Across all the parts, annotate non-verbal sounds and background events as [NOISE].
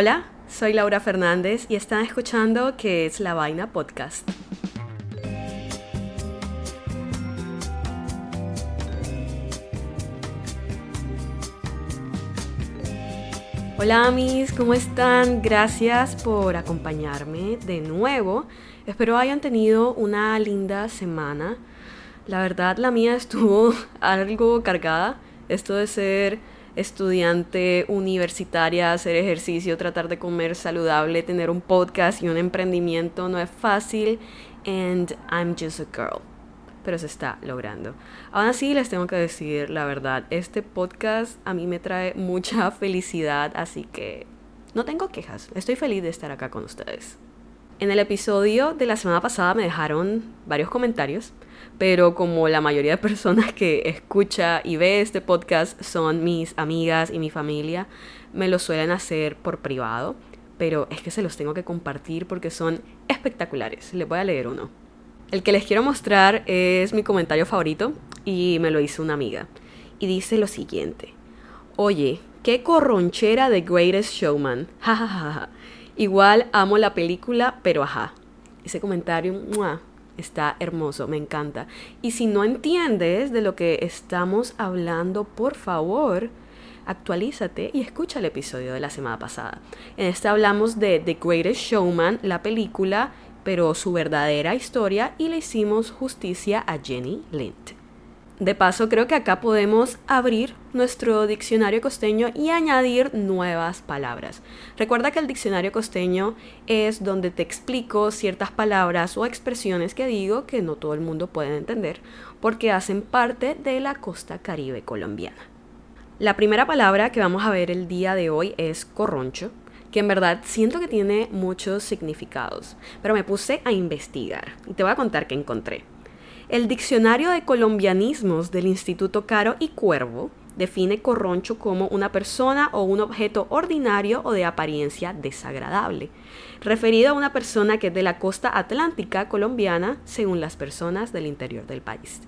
Hola, soy Laura Fernández y están escuchando que es La Vaina Podcast. Hola amis, ¿cómo están? Gracias por acompañarme de nuevo. Espero hayan tenido una linda semana. La verdad la mía estuvo [LAUGHS] algo cargada. Esto de ser estudiante universitaria, hacer ejercicio, tratar de comer saludable, tener un podcast y un emprendimiento no es fácil. And I'm just a girl pero se está logrando. Aún así, les tengo que decir la verdad, este podcast a mí me trae mucha [LAUGHS] felicidad, así que no tengo quejas, estoy feliz de estar acá con ustedes. En el episodio de la semana pasada me dejaron varios comentarios, pero como la mayoría de personas que escucha y ve este podcast son mis amigas y mi familia, me lo suelen hacer por privado, pero es que se los tengo que compartir porque son espectaculares. Les voy a leer uno. El que les quiero mostrar es mi comentario favorito y me lo hizo una amiga. Y dice lo siguiente. Oye, qué corronchera de Greatest Showman. [LAUGHS] Ja, Igual amo la película, pero ajá. Ese comentario está hermoso, me encanta. Y si no entiendes de lo que estamos hablando, por favor, actualízate y escucha el episodio de la semana pasada. En este hablamos de The Greatest Showman, la película pero su verdadera historia y le hicimos justicia a Jenny Lind. De paso, creo que acá podemos abrir nuestro diccionario costeño y añadir nuevas palabras. Recuerda que el diccionario costeño es donde te explico ciertas palabras o expresiones que digo que no todo el mundo puede entender porque hacen parte de la costa caribe colombiana. La primera palabra que vamos a ver el día de hoy es corroncho, que en verdad siento que tiene muchos significados, pero me puse a investigar y te voy a contar qué encontré. El diccionario de colombianismos del Instituto Caro y Cuervo define corroncho como una persona o un objeto ordinario o de apariencia desagradable, referido a una persona que es de la costa atlántica colombiana según las personas del interior del país.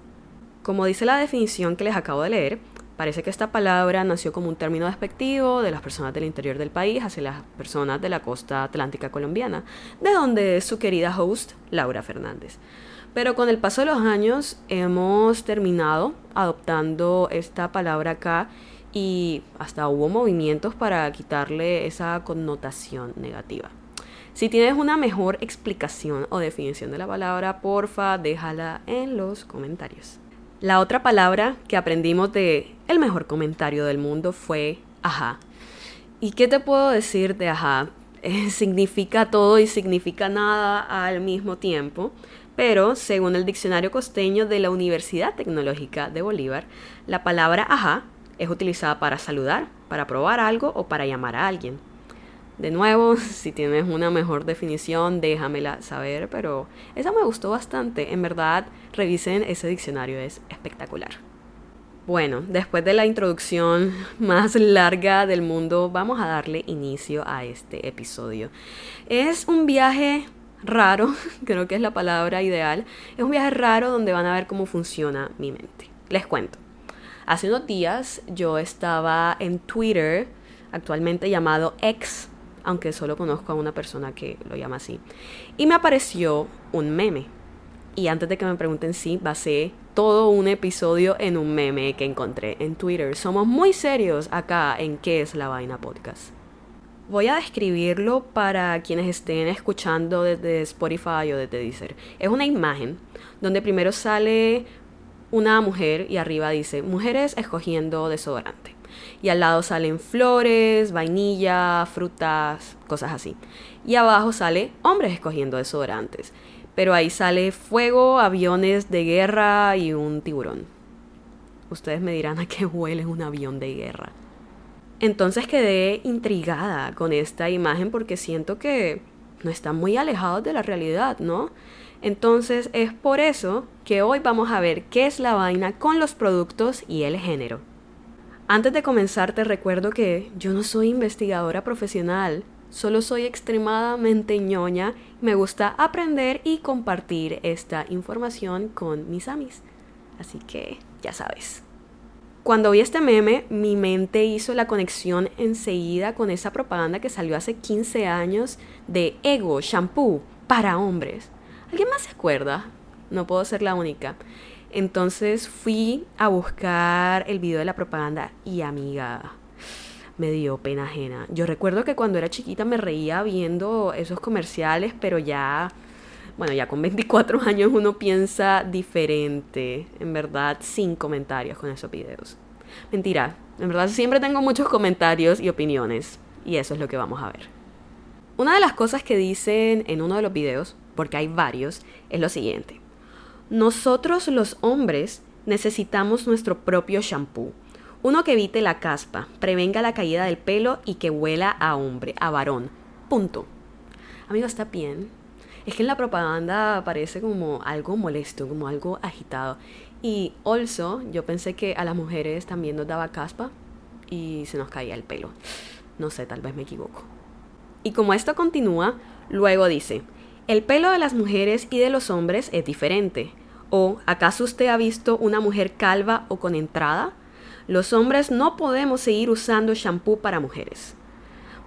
Como dice la definición que les acabo de leer, Parece que esta palabra nació como un término despectivo de las personas del interior del país hacia las personas de la costa atlántica colombiana, de donde es su querida host, Laura Fernández. Pero con el paso de los años hemos terminado adoptando esta palabra acá y hasta hubo movimientos para quitarle esa connotación negativa. Si tienes una mejor explicación o definición de la palabra, porfa, déjala en los comentarios. La otra palabra que aprendimos de el mejor comentario del mundo fue ajá. ¿Y qué te puedo decir de ajá? [LAUGHS] significa todo y significa nada al mismo tiempo, pero según el diccionario costeño de la Universidad Tecnológica de Bolívar, la palabra ajá es utilizada para saludar, para probar algo o para llamar a alguien. De nuevo, [LAUGHS] si tienes una mejor definición, déjamela saber, pero esa me gustó bastante. En verdad, revisen ese diccionario, es espectacular. Bueno, después de la introducción [LAUGHS] más larga del mundo, vamos a darle inicio a este episodio. Es un viaje raro, [LAUGHS] creo que es la palabra ideal. Es un viaje raro donde van a ver cómo funciona mi mente. Les cuento. Hace unos días yo estaba en Twitter, actualmente llamado X, aunque solo conozco a una persona que lo llama así. Y me apareció un meme. Y antes de que me pregunten si basé todo un episodio en un meme que encontré en Twitter. Somos muy serios acá en qué es la vaina podcast. Voy a describirlo para quienes estén escuchando desde Spotify o desde Deezer. Es una imagen donde primero sale una mujer y arriba dice mujeres escogiendo desodorante y al lado salen flores, vainilla, frutas, cosas así. Y abajo sale hombres escogiendo desodorantes. Pero ahí sale fuego, aviones de guerra y un tiburón. Ustedes me dirán a qué huele un avión de guerra. Entonces quedé intrigada con esta imagen porque siento que no están muy alejados de la realidad, ¿no? Entonces es por eso que hoy vamos a ver qué es la vaina con los productos y el género. Antes de comenzar te recuerdo que yo no soy investigadora profesional, solo soy extremadamente ñoña, me gusta aprender y compartir esta información con mis amis. Así que ya sabes. Cuando vi este meme, mi mente hizo la conexión enseguida con esa propaganda que salió hace 15 años de Ego Shampoo para hombres. ¿Alguien más se acuerda? No puedo ser la única. Entonces fui a buscar el video de la propaganda y amiga, me dio pena ajena. Yo recuerdo que cuando era chiquita me reía viendo esos comerciales, pero ya bueno, ya con 24 [LAUGHS] años uno piensa diferente, en verdad, sin comentarios con esos videos. Mentira, en verdad siempre tengo muchos comentarios y opiniones, y eso es lo que vamos a ver. Una de las cosas que dicen en uno de los videos, porque hay varios, es lo siguiente. Nosotros los hombres necesitamos nuestro propio shampoo. Uno que evite la caspa, prevenga la caída del pelo y que huela a hombre, a varón. Punto. Amigo, está bien, es que en la propaganda parece como algo molesto, como algo agitado. Y also, yo pensé que a las mujeres también nos daba caspa y se nos caía el pelo. No sé, tal vez me equivoco. Y como esto continúa, luego dice, el pelo de las mujeres y de los hombres es diferente. ¿O acaso usted ha visto una mujer calva o con entrada? Los hombres no podemos seguir usando shampoo para mujeres.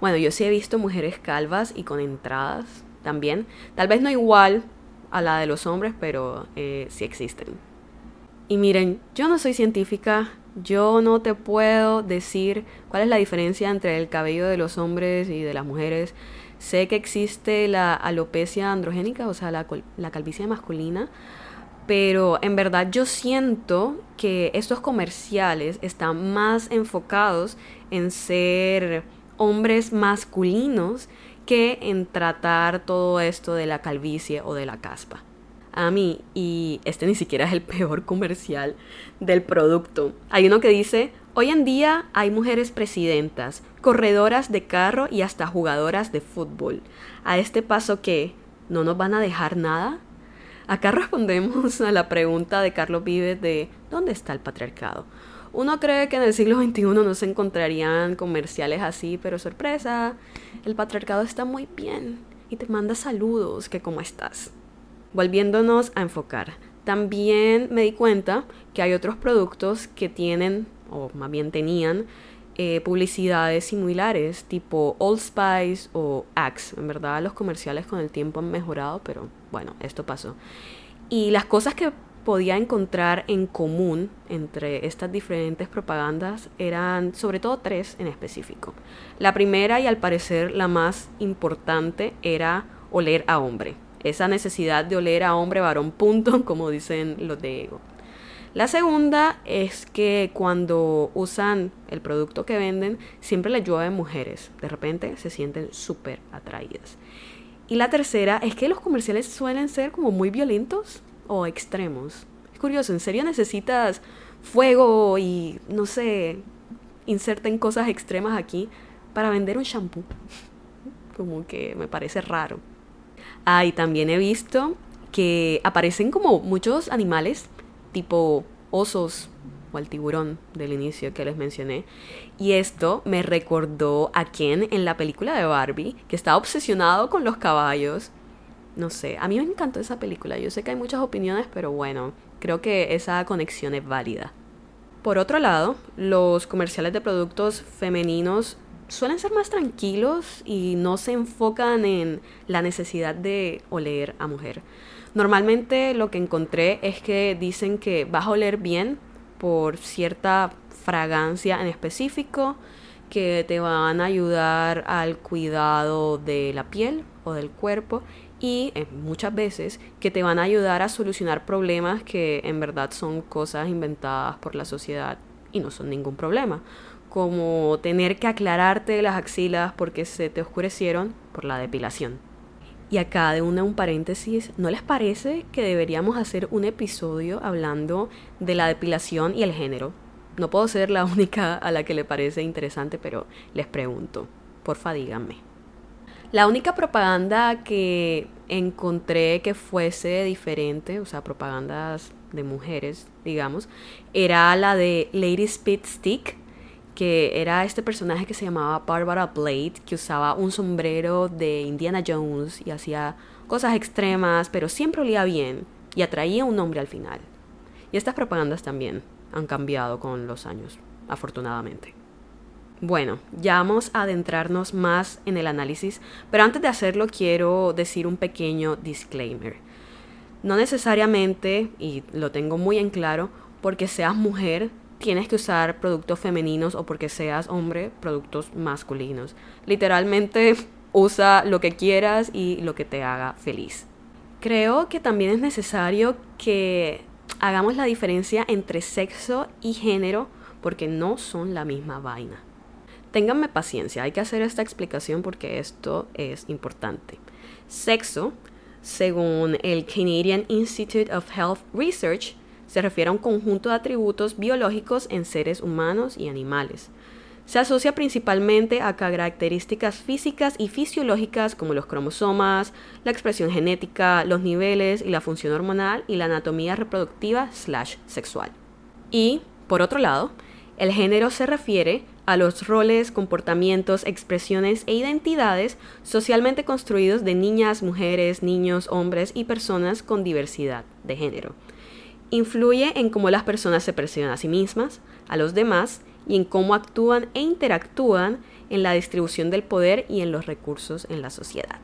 Bueno, yo sí he visto mujeres calvas y con entradas, también. Tal vez no igual a la de los hombres, pero eh, sí existen. Y miren, yo no soy científica, yo no te puedo decir cuál es la diferencia entre el cabello de los hombres y de las mujeres. Sé que existe la alopecia androgénica, o sea, la, la calvicie masculina, pero en verdad yo siento que estos comerciales están más enfocados en ser hombres masculinos que en tratar todo esto de la calvicie o de la caspa. A mí, y este ni siquiera es el peor comercial del producto, hay uno que dice, hoy en día hay mujeres presidentas, corredoras de carro y hasta jugadoras de fútbol. A este paso que, ¿no nos van a dejar nada? Acá [LAUGHS] respondemos a la pregunta de Carlos Vives de ¿dónde está el patriarcado? Uno cree que en el siglo XXI no se encontrarían comerciales así, pero sorpresa, el patriarcado está muy bien y te manda saludos, que cómo estás. Volviéndonos a enfocar, también me di cuenta que hay otros productos que tienen, o más bien tenían, eh, publicidades similares, tipo Old Spice o Axe. En verdad los comerciales con el tiempo han mejorado, pero bueno, esto pasó. Y las cosas que podía encontrar en común entre estas diferentes propagandas eran sobre todo tres en específico. La primera y al parecer la más importante era oler a hombre. Esa necesidad de oler a hombre varón punto, [LAUGHS] como dicen los de ego. La segunda es que cuando usan el producto que venden, siempre les llueve mujeres. De repente se sienten súper atraídas. Y la tercera es que los comerciales suelen ser como muy violentos o extremos. Es curioso, ¿en serio necesitas fuego y, no sé, inserten cosas extremas aquí para vender un shampoo? [LAUGHS] como que me parece raro. Ah, y también he visto que aparecen como muchos animales, tipo osos o el tiburón del inicio que les mencioné. Y esto me recordó a Ken en la película de Barbie, que está obsesionado con los caballos no sé, a mí me encantó esa película. Yo sé que hay muchas opiniones, pero bueno, creo que esa conexión es válida. Por otro lado, los comerciales de productos femeninos suelen ser más tranquilos y no se enfocan en la necesidad de oler a mujer. Normalmente lo que encontré es que dicen que vas a oler bien por cierta fragancia en específico, que te van a ayudar al cuidado de la piel o del cuerpo y eh, muchas veces que te van a ayudar a solucionar problemas que en verdad son cosas inventadas por la sociedad y no son ningún problema, como tener que aclararte las axilas porque se te oscurecieron por la depilación. Y acá de una un paréntesis, ¿no les parece que deberíamos hacer un episodio hablando de la depilación y el género? No puedo ser la [LAUGHS] única a la que le parece interesante, pero les pregunto, porfa díganme. La única propaganda que encontré que fuese diferente, o sea, propagandas de mujeres, digamos, era la de Lady Speed Stick, que era este personaje que se llamaba Barbara Blade, que usaba un sombrero de Indiana Jones y hacía cosas extremas, pero siempre olía bien y atraía un hombre al final. Y estas propagandas también. han cambiado con los años, afortunadamente. Bueno, ya vamos a adentrarnos más en el análisis, pero antes de hacerlo quiero decir un pequeño disclaimer. No necesariamente, y lo tengo muy en claro, porque seas mujer tienes que usar productos femeninos o porque seas hombre, productos masculinos. Literalmente [LAUGHS] usa lo que quieras y lo que te haga feliz. Creo que también es necesario que hagamos la diferencia entre sexo y género porque no son la misma vaina. Ténganme paciencia, hay que hacer esta explicación porque esto es importante. Sexo, según el Canadian Institute of Health Research, se refiere a un conjunto de atributos biológicos en seres humanos y animales. Se asocia principalmente a características físicas y fisiológicas como los cromosomas, la expresión genética, los niveles y la función hormonal y la anatomía reproductiva slash sexual. Y, por otro lado, el género se refiere a los roles, comportamientos, expresiones e identidades socialmente construidos de niñas, mujeres, niños, hombres y personas con diversidad de género influye en cómo las personas se perciben a sí mismas, a los demás y en cómo actúan e interactúan en la distribución del poder y en los recursos en la sociedad.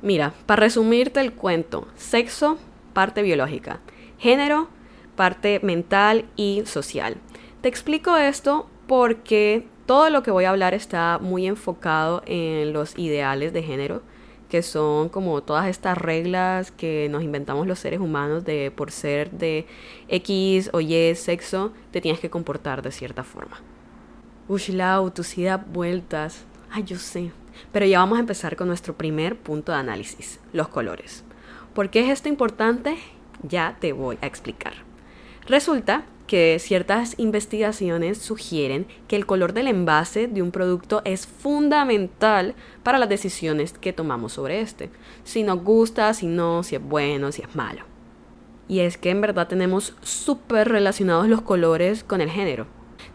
Mira, para resumirte el cuento, sexo, parte biológica, género, parte mental y social. Te explico esto porque todo lo que voy a hablar está muy enfocado en los ideales de género que son como todas estas reglas que nos inventamos los seres humanos de por ser de X o Y sexo, te tienes que comportar de cierta forma. Ushlau, tu sí da vueltas. Ay, yo sé. Pero ya vamos a empezar con nuestro primer punto de análisis, los colores. ¿Por qué es esto importante? Ya te voy a explicar. Resulta que ciertas investigaciones sugieren que el color del envase de un producto es fundamental para las decisiones que tomamos sobre este. Si nos gusta, si no, si es bueno, si es malo. Y es que en verdad tenemos súper relacionados los colores con el género.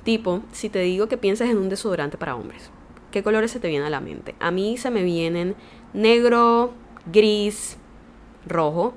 Tipo, si te digo que pienses en un desodorante para hombres, ¿qué colores se te vienen a la mente? A mí se me vienen negro, gris, rojo.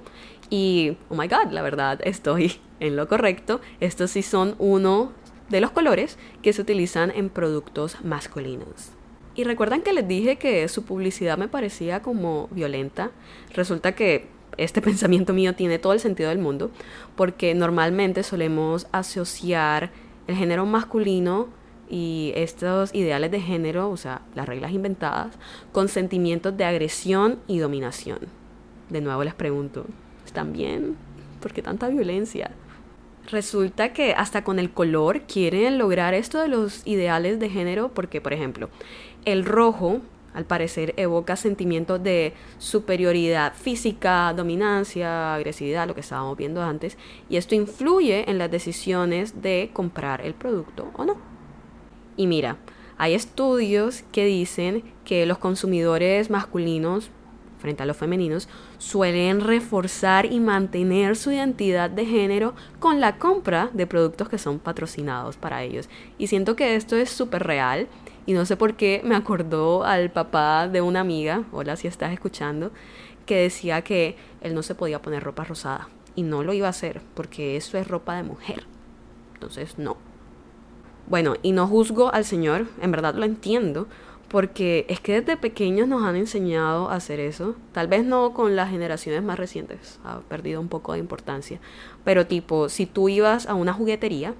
Y, oh my god, la verdad, estoy [LAUGHS] en lo correcto. Estos sí son uno de los colores que se utilizan en productos masculinos. Y recuerdan que les dije que su publicidad me parecía como violenta. Resulta que este [LAUGHS] pensamiento mío tiene todo el sentido del mundo, porque normalmente solemos asociar el género masculino y estos ideales de género, o sea, las reglas inventadas, con sentimientos de agresión y dominación. De nuevo les pregunto, ¿están bien? ¿Por qué tanta violencia? Resulta que hasta con el color quieren lograr esto de los ideales de género porque, por ejemplo, el rojo al parecer evoca sentimientos de superioridad física, dominancia, agresividad, lo que estábamos viendo antes, y esto influye en las decisiones de comprar el producto o no. Y mira, hay estudios que dicen que los consumidores masculinos frente a los femeninos, suelen reforzar y mantener su identidad de género con la compra de productos que son patrocinados para ellos. Y siento que esto es súper real y no sé por qué me acordó al papá de una amiga, hola si estás escuchando, que decía que él no se podía poner ropa rosada y no lo iba a hacer porque eso es ropa de mujer. Entonces, no. Bueno, y no juzgo al señor, en verdad lo entiendo, porque es que desde pequeños nos han enseñado a hacer eso. Tal vez no con las generaciones más recientes, ha perdido un poco de importancia. Pero tipo, si tú ibas a una juguetería,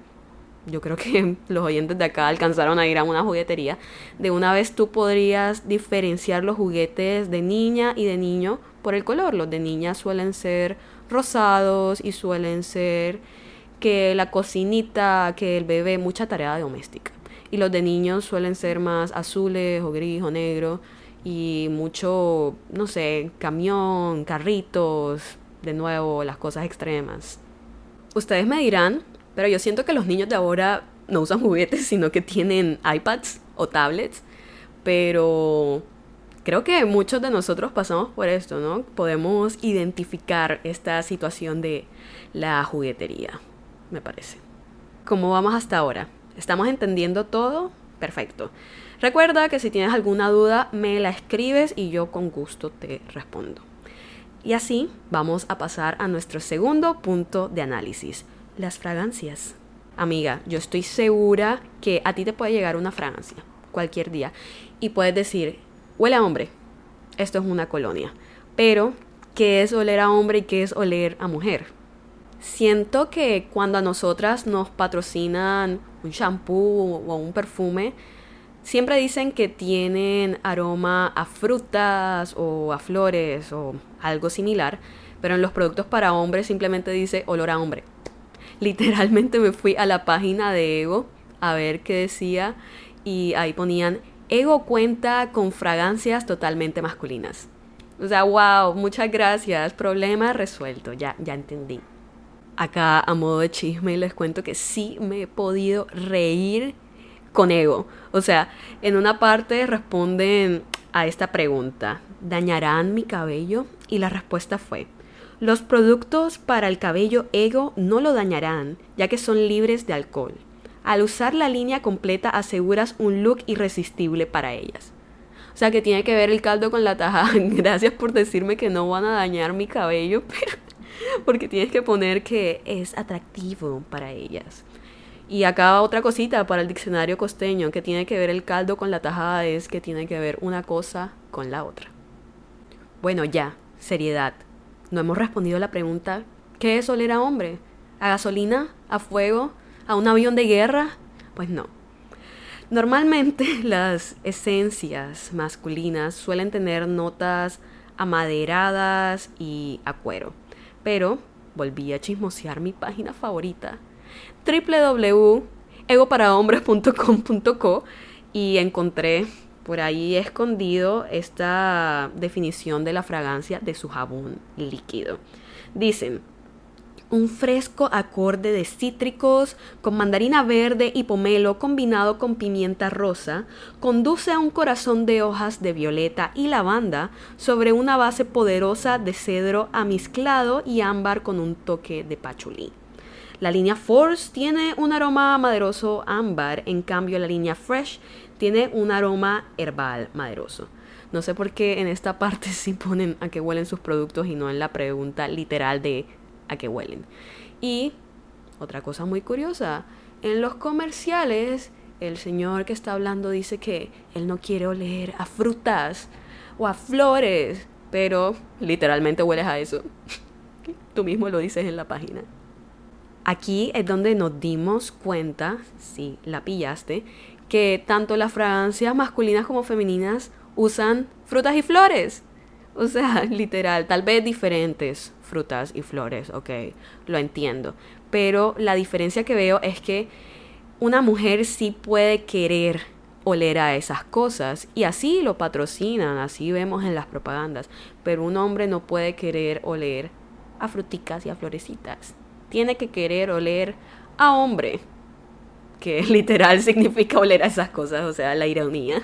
yo creo que [LAUGHS] los oyentes de acá alcanzaron a ir a una juguetería, de una vez tú podrías diferenciar los juguetes de niña y de niño por el color. Los de niña suelen ser rosados y suelen ser que la cocinita, que el bebé, mucha tarea doméstica y los de niños suelen ser más azules o gris o negro y mucho, no sé, camión, carritos, de nuevo, las cosas extremas. Ustedes me dirán, pero yo siento que los niños de ahora no usan juguetes, [LAUGHS] sino que tienen iPads o tablets, pero creo que muchos de nosotros pasamos por esto, ¿no? Podemos identificar esta situación de la juguetería, me parece. ¿Cómo vamos hasta ahora? ¿Estamos entendiendo todo? Perfecto. Recuerda que si tienes alguna duda, me la escribes y yo con gusto te respondo. Y así vamos a pasar a nuestro segundo punto de análisis, las fragancias. amiga, yo estoy segura que a ti te puede llegar una fragancia cualquier día y puedes decir, huele a hombre, esto es una colonia. Pero, ¿qué es oler a hombre y qué es oler a mujer? Siento que cuando a nosotras nos patrocinan un shampoo o un perfume, siempre dicen que tienen aroma a frutas o a flores o algo similar, pero en los productos para hombres simplemente dice olor a hombre. Literalmente me fui a la página de Ego a ver qué decía y ahí ponían Ego cuenta con fragancias totalmente masculinas. O sea, wow, muchas gracias. Problema resuelto. Ya, ya entendí. Acá, a modo de chisme, les cuento que sí me he podido reír con ego. O sea, en una parte responden a esta pregunta: ¿dañarán mi cabello? Y la respuesta fue: los productos para el cabello ego no lo dañarán, ya que son libres de alcohol. Al usar la línea completa aseguras un look irresistible para ellas. O sea que tiene que ver el caldo con la taja. [LAUGHS] Gracias por decirme que no van a dañar mi cabello, [LAUGHS] pero [LAUGHS] porque tienes que poner que es atractivo para ellas. Y acá otra cosita para el diccionario costeño, que tiene que ver el caldo con la tajada, es que tiene que ver una cosa con la otra. Bueno, ya, seriedad. No hemos respondido a la pregunta, ¿qué es oler a hombre? ¿A gasolina? ¿A fuego? a un avión de guerra? Pues no. Normalmente [LAUGHS] las esencias masculinas suelen tener notas amaderadas y a cuero. Pero volví a chismosear mi página favorita, www.egoparahombres.com.co y encontré por ahí escondido esta definición de la fragancia de su jabón líquido. Dicen, un fresco acorde de cítricos con mandarina verde y pomelo combinado con pimienta rosa, conduce a un corazón de hojas de violeta y lavanda sobre una base poderosa de cedro amizclado y ámbar con un toque de pachulí. La línea Force tiene un aroma maderoso ámbar, en cambio la línea Fresh tiene un aroma herbal maderoso. No sé por qué en esta [LAUGHS] parte sí ponen a qué huelen sus productos y no en la pregunta literal de a que huelen. Y otra cosa muy curiosa, en los comerciales el señor que está hablando dice que él no quiere oler a frutas o a flores, pero literalmente hueles a eso. [LAUGHS] Tú mismo lo dices en la página. Aquí es donde nos dimos cuenta, si la pillaste, que tanto las fragancias masculinas como femeninas usan frutas y flores. [LAUGHS] O sea, literal, tal vez diferentes frutas y flores, ok, lo entiendo. Pero la diferencia que veo es que una mujer sí puede querer oler a esas cosas y así lo patrocinan, así vemos en las propagandas, pero un hombre no puede querer oler a fruticas y a florecitas. Tiene que querer oler a hombre, que [LAUGHS] literal significa oler a esas cosas, o sea, la ironía.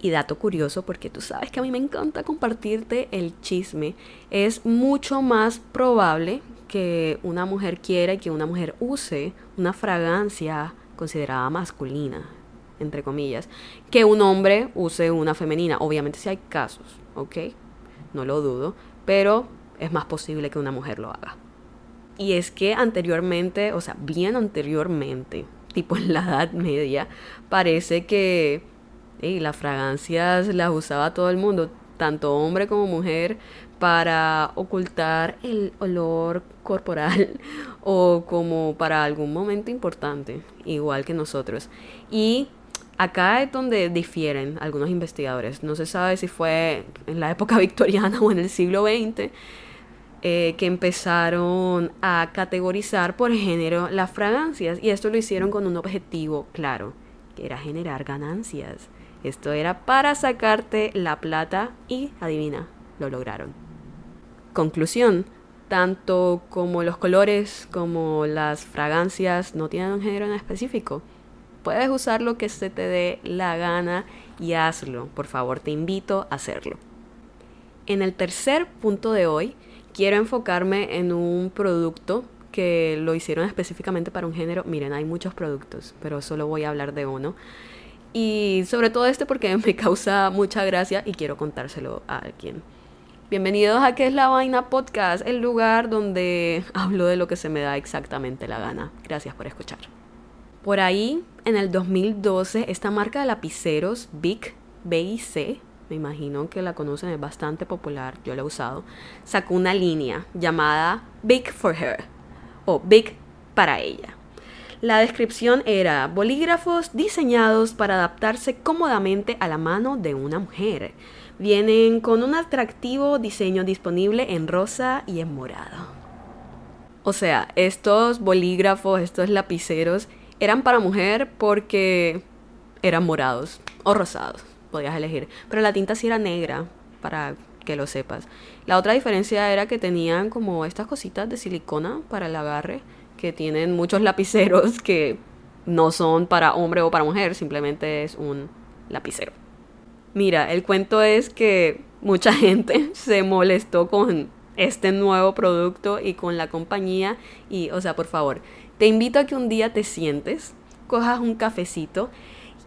Y dato curioso, porque tú sabes que a mí me encanta compartirte el chisme, es mucho más probable que una mujer quiera y que una mujer use una fragancia considerada masculina, entre comillas, que un hombre use una femenina. Obviamente si hay casos, ¿ok? No lo dudo, pero es más posible que una mujer lo haga. Y es que anteriormente, o sea, bien anteriormente, tipo en la Edad Media, parece que y las fragancias las usaba todo el mundo, tanto hombre como mujer, para ocultar el olor corporal [LAUGHS] o como para algún momento importante, igual que nosotros. Y acá es donde difieren algunos investigadores. No se sabe si fue en la época [LAUGHS] victoriana o en el siglo XX. Eh, que empezaron a categorizar por género las fragancias y esto lo hicieron con un objetivo claro, que era generar ganancias. Esto era para sacarte la plata y adivina, lo lograron. Conclusión, tanto como los colores como las fragancias no tienen un género en específico. Puedes usar lo que se te dé la gana y hazlo. Por favor, te invito a hacerlo. En el tercer punto de hoy, quiero enfocarme en un producto que lo hicieron específicamente para un género. Miren, hay muchos productos, pero solo voy a hablar de uno. Y sobre todo este porque me causa mucha gracia y quiero contárselo a alguien. Bienvenidos a ¿Qué es la vaina podcast? El lugar donde hablo de lo que se me da exactamente la gana. Gracias por escuchar. Por ahí, en el 2012, esta marca de lapiceros, Big BIC, me imagino que la conocen, es bastante popular, yo la he usado, sacó una línea llamada Big for Her o Big para ella. La descripción era bolígrafos diseñados para adaptarse cómodamente a la mano de una mujer. Vienen con un atractivo diseño disponible en rosa y en morado. O sea, estos bolígrafos, estos lapiceros, eran para mujer porque eran morados o rosados, podías elegir. Pero la tinta sí era negra, para que lo sepas. La otra diferencia era que tenían como estas cositas de silicona para el agarre que tienen muchos lapiceros que no son para hombre o para mujer, simplemente es un lapicero. Mira, el cuento es que mucha [LAUGHS] gente se molestó con este nuevo producto y con la compañía y, o sea, por favor, te invito a que un día te sientes, cojas un cafecito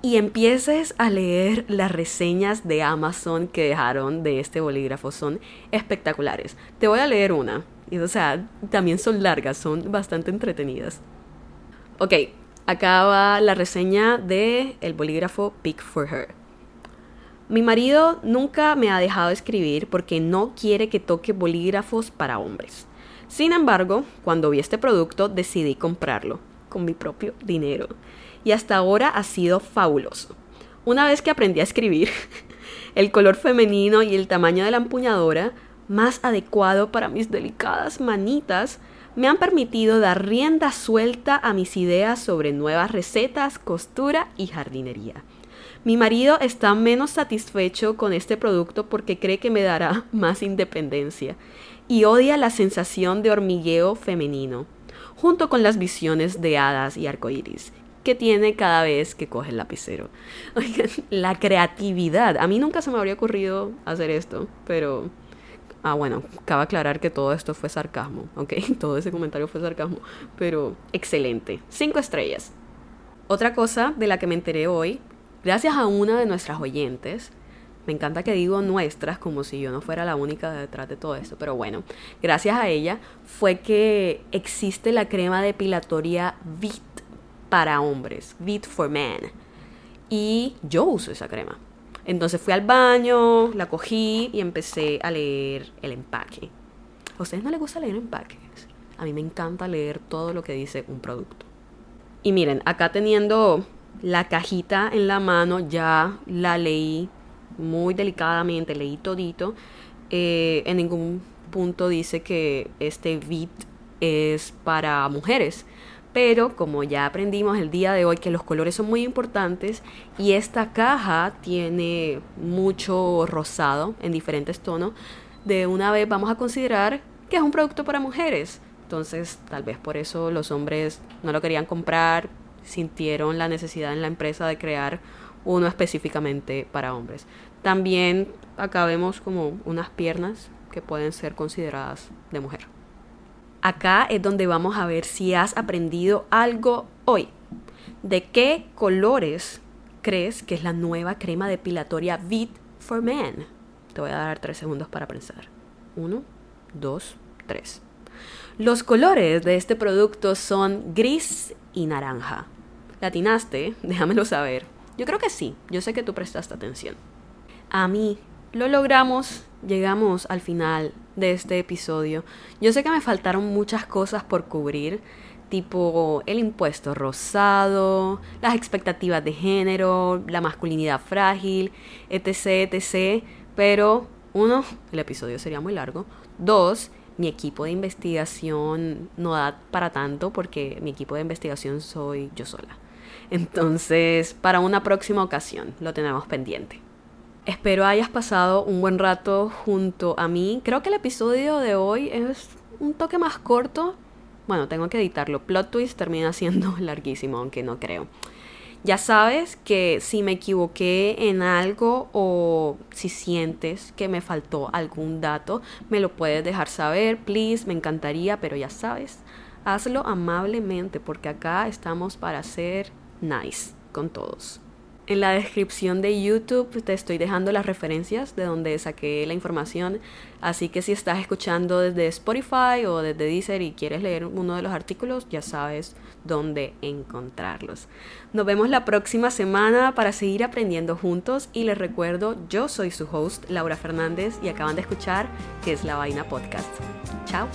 y empieces a leer las reseñas de Amazon que dejaron de este bolígrafo. Son espectaculares. Te voy a leer una. Y, o sea, también son largas, son bastante entretenidas. Ok, acá va la reseña de el bolígrafo Pick for Her. Mi marido nunca me ha dejado escribir porque no quiere que toque bolígrafos para hombres. Sin embargo, cuando vi este producto decidí comprarlo con mi propio dinero. Y hasta ahora ha sido fabuloso. Una vez que aprendí a escribir, [LAUGHS] el color femenino y el tamaño de la empuñadura más adecuado para mis delicadas manitas me han permitido dar rienda suelta a mis ideas sobre nuevas recetas, costura y jardinería. Mi marido está menos satisfecho con este producto porque cree que me dará [LAUGHS] más independencia y odia la sensación de hormigueo femenino, junto con las visiones de hadas y arcoíris que tiene cada vez que coge el lapicero. [LAUGHS] La creatividad. A mí nunca se me habría ocurrido hacer esto, pero Ah, bueno, cabe aclarar que todo esto fue sarcasmo, [LAUGHS] ¿ok? Todo ese comentario fue sarcasmo, pero excelente. Cinco estrellas. Otra cosa de la que me enteré hoy, gracias a una de nuestras oyentes, me encanta que digo nuestras como si yo no fuera la única detrás de todo esto, pero bueno, gracias a ella fue que existe la crema depilatoria VIT para hombres, VIT for Men. Y yo uso esa crema. Entonces fui al baño, la cogí y empecé a leer el empaque. ¿A ustedes no les gusta leer empaques? A mí me encanta leer todo lo que dice un producto. Y miren, acá teniendo la cajita en la mano, ya la leí muy delicadamente, leí todito. Eh, en ningún punto dice que este VIT es para mujeres. Pero como ya aprendimos el día de hoy que los colores son muy importantes y esta caja tiene mucho rosado en diferentes tonos, de una vez vamos a considerar que es un producto para mujeres. Entonces, tal vez por eso los hombres no lo querían comprar, sintieron la necesidad en la empresa de crear uno específicamente para hombres. También acá vemos como unas piernas que pueden ser consideradas de mujer. Acá es donde vamos a ver si has aprendido algo hoy. ¿De qué colores crees que es la nueva crema depilatoria Vit for Men? Te voy a dar tres segundos para pensar. Uno, dos, tres. Los colores de este producto son gris y naranja. ¿Latinaste? [LAUGHS] Déjamelo saber. Yo creo que sí. Yo sé que tú prestaste atención. A mí lo logramos, llegamos al final de este episodio. Yo sé que me faltaron muchas cosas por cubrir, tipo el impuesto rosado, las expectativas de género, la masculinidad frágil, etc, etc. Pero, uno, el episodio sería muy largo. Dos, mi equipo de investigación no da para tanto porque mi equipo de investigación soy yo sola. Entonces, para una próxima ocasión lo tenemos pendiente. Espero hayas pasado un buen rato junto a mí. Creo que el episodio de hoy es un toque más corto. Bueno, tengo que editarlo. Plot twist termina siendo [LAUGHS] larguísimo, aunque no creo. Ya sabes que si me equivoqué en algo o si sientes que me faltó algún dato, me lo puedes dejar saber, please, me encantaría, pero ya sabes, hazlo amablemente porque acá estamos para ser nice con todos. En la descripción de YouTube te estoy dejando las referencias de donde saqué la información, así que si estás escuchando desde Spotify o desde Deezer y quieres leer uno de los artículos, ya sabes dónde encontrarlos. Nos vemos la próxima semana para seguir aprendiendo juntos y les recuerdo, yo soy su host, Laura Fernández, y acaban de escuchar que es La Vaina Podcast. Chao.